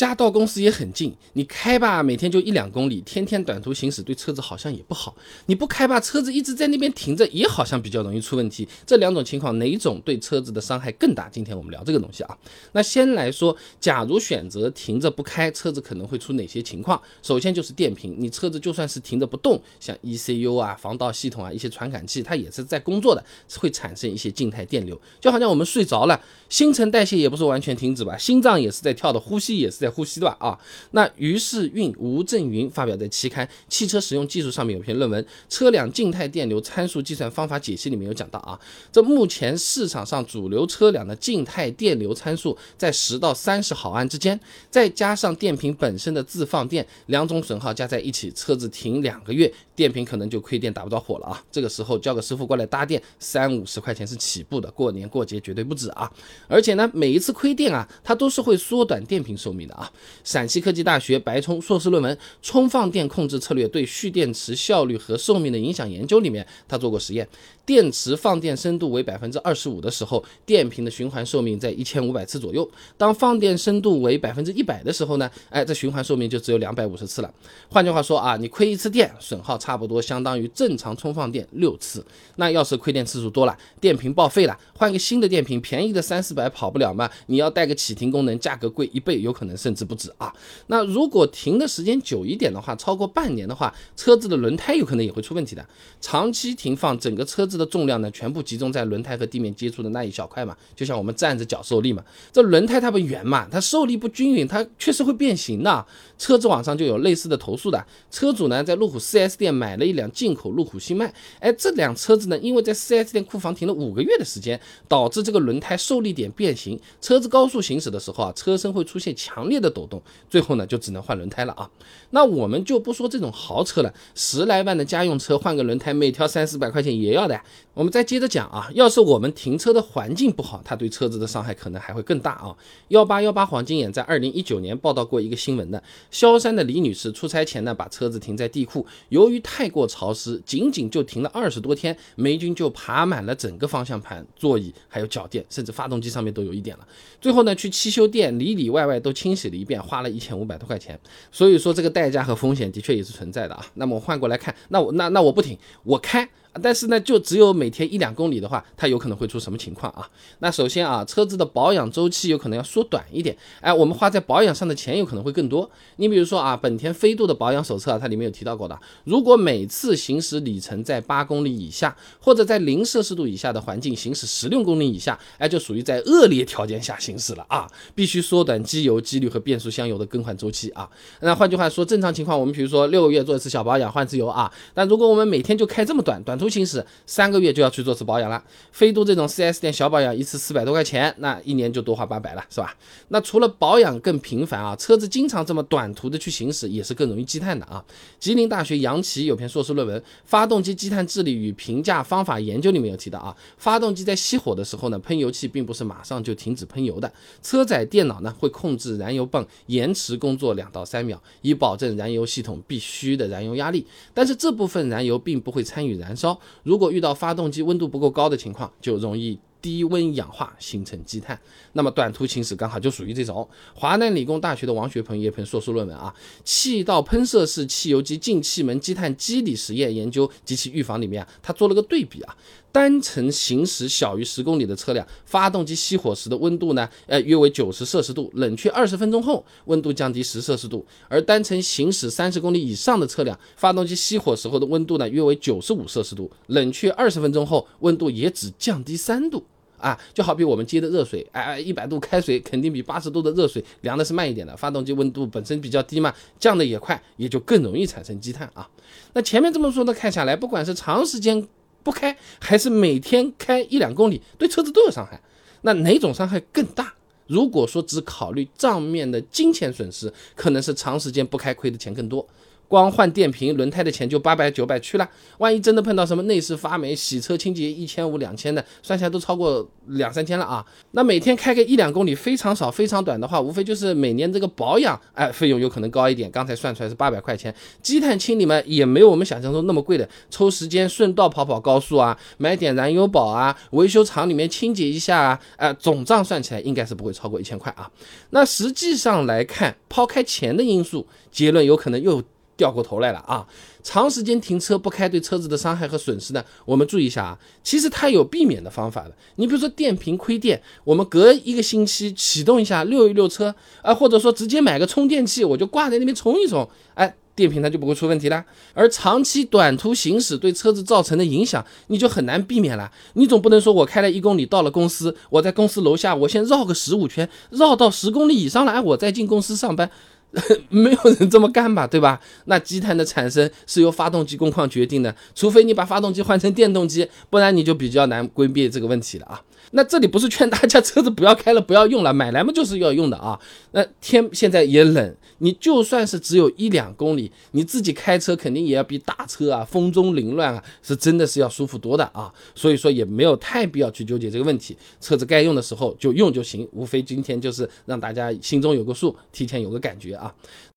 家到公司也很近，你开吧，每天就一两公里，天天短途行驶对车子好像也不好。你不开吧，车子一直在那边停着，也好像比较容易出问题。这两种情况哪种对车子的伤害更大？今天我们聊这个东西啊。那先来说，假如选择停着不开，车子可能会出哪些情况？首先就是电瓶，你车子就算是停着不动，像 ECU 啊、防盗系统啊、一些传感器，它也是在工作的，会产生一些静态电流，就好像我们睡着了，新陈代谢也不是完全停止吧，心脏也是在跳的，呼吸也是在。呼吸的吧啊，那于是运吴振云发表在期刊《汽车使用技术》上面有篇论文《车辆静态电流参数计算方法解析》里面有讲到啊，这目前市场上主流车辆的静态电流参数在十到三十毫安之间，再加上电瓶本身的自放电，两种损耗加在一起，车子停两个月，电瓶可能就亏电打不着火了啊。这个时候叫个师傅过来搭电，三五十块钱是起步的，过年过节绝对不止啊。而且呢，每一次亏电啊，它都是会缩短电瓶寿命的。啊陕西科技大学白冲硕士论文《充放电控制策略对蓄电池效率和寿命的影响研究》里面，他做过实验。电池放电深度为百分之二十五的时候，电瓶的循环寿命在一千五百次左右；当放电深度为百分之一百的时候呢，哎，这循环寿命就只有两百五十次了。换句话说啊，你亏一次电，损耗差不多相当于正常充放电六次。那要是亏电次数多了，电瓶报废了，换个新的电瓶，便宜的三四百跑不了嘛？你要带个启停功能，价格贵一倍，有可能是甚至不止啊。那如果停的时间久一点的话，超过半年的话，车子的轮胎有可能也会出问题的。长期停放，整个车子。的重量呢，全部集中在轮胎和地面接触的那一小块嘛，就像我们站着脚受力嘛。这轮胎它不圆嘛，它受力不均匀，它确实会变形的。车子网上就有类似的投诉的，车主呢在路虎 4S 店买了一辆进口路虎新迈，哎，这辆车子呢，因为在 4S 店库房停了五个月的时间，导致这个轮胎受力点变形，车子高速行驶的时候啊，车身会出现强烈的抖动，最后呢就只能换轮胎了啊。那我们就不说这种豪车了，十来万的家用车换个轮胎，每条三四百块钱也要的。我们再接着讲啊，要是我们停车的环境不好，它对车子的伤害可能还会更大啊。幺八幺八黄金眼在二零一九年报道过一个新闻的，萧山的李女士出差前呢，把车子停在地库，由于太过潮湿，仅仅就停了二十多天，霉菌就爬满了整个方向盘、座椅，还有脚垫，甚至发动机上面都有一点了。最后呢，去汽修店里里外外都清洗洗了一遍，花了一千五百多块钱。所以说这个代价和风险的确也是存在的啊。那么我换过来看，那我那那我不停，我开。但是呢，就只有每天一两公里的话，它有可能会出什么情况啊？那首先啊，车子的保养周期有可能要缩短一点，哎，我们花在保养上的钱有可能会更多。你比如说啊，本田飞度的保养手册啊，它里面有提到过的，如果每次行驶里程在八公里以下，或者在零摄氏度以下的环境行驶十六公里以下，哎，就属于在恶劣条件下行驶了啊，必须缩短机油、机滤和变速箱油的更换周期啊。那换句话说，正常情况，我们比如说六个月做一次小保养，换次油啊。但如果我们每天就开这么短短。途行驶三个月就要去做次保养了，飞度这种 4S 店小保养一次四百多块钱，那一年就多花八百了，是吧？那除了保养更频繁啊，车子经常这么短途的去行驶，也是更容易积碳的啊。吉林大学杨奇有篇硕士论文《发动机积碳治理与评价方法研究》里面有提到啊，发动机在熄火的时候呢，喷油器并不是马上就停止喷油的，车载电脑呢会控制燃油泵延迟工作两到三秒，以保证燃油系统必须的燃油压力，但是这部分燃油并不会参与燃烧。如果遇到发动机温度不够高的情况，就容易低温氧化形成积碳。那么短途行驶刚好就属于这种。华南理工大学的王学鹏叶鹏硕士论文啊，《气道喷射式汽油机进气门积碳机理实验研究及其预防》里面啊，他做了个对比啊。单程行驶小于十公里的车辆，发动机熄火时的温度呢，呃，约为九十摄氏度，冷却二十分钟后，温度降低十摄氏度。而单程行驶三十公里以上的车辆，发动机熄火时候的温度呢，约为九十五摄氏度，冷却二十分钟后，温度也只降低三度。啊，就好比我们接的热水，哎，一百度开水肯定比八十度的热水凉的是慢一点的，发动机温度本身比较低嘛，降的也快，也就更容易产生积碳啊。那前面这么说的看下来，不管是长时间。不开还是每天开一两公里，对车子都有伤害。那哪种伤害更大？如果说只考虑账面的金钱损失，可能是长时间不开亏的钱更多。光换电瓶、轮胎的钱就八百九百去了。万一真的碰到什么内饰发霉、洗车清洁一千五两千的，算下来都超过两三千了啊。那每天开个一两公里，非常少、非常短的话，无非就是每年这个保养，哎，费用有可能高一点。刚才算出来是八百块钱。积碳清理嘛，也没有我们想象中那么贵的，抽时间顺道跑跑高速啊，买点燃油宝啊，维修厂里面清洁一下啊，哎，总账算起来应该是不会超过一千块啊。那实际上来看，抛开钱的因素，结论有可能又。掉过头来了啊！长时间停车不开对车子的伤害和损失呢？我们注意一下啊，其实它有避免的方法的。你比如说电瓶亏电，我们隔一个星期启动一下，溜一溜车啊，或者说直接买个充电器，我就挂在那边充一充，哎，电瓶它就不会出问题了。而长期短途行驶对车子造成的影响，你就很难避免了。你总不能说我开了一公里到了公司，我在公司楼下我先绕个十五圈，绕到十公里以上了，哎，我再进公司上班。没有人这么干吧，对吧？那积碳的产生是由发动机工况决定的，除非你把发动机换成电动机，不然你就比较难规避这个问题了啊。那这里不是劝大家车子不要开了，不要用了，买来嘛就是要用的啊。那天现在也冷，你就算是只有一两公里，你自己开车肯定也要比打车啊、风中凌乱啊，是真的是要舒服多的啊。所以说也没有太必要去纠结这个问题，车子该用的时候就用就行，无非今天就是让大家心中有个数，提前有个感觉啊。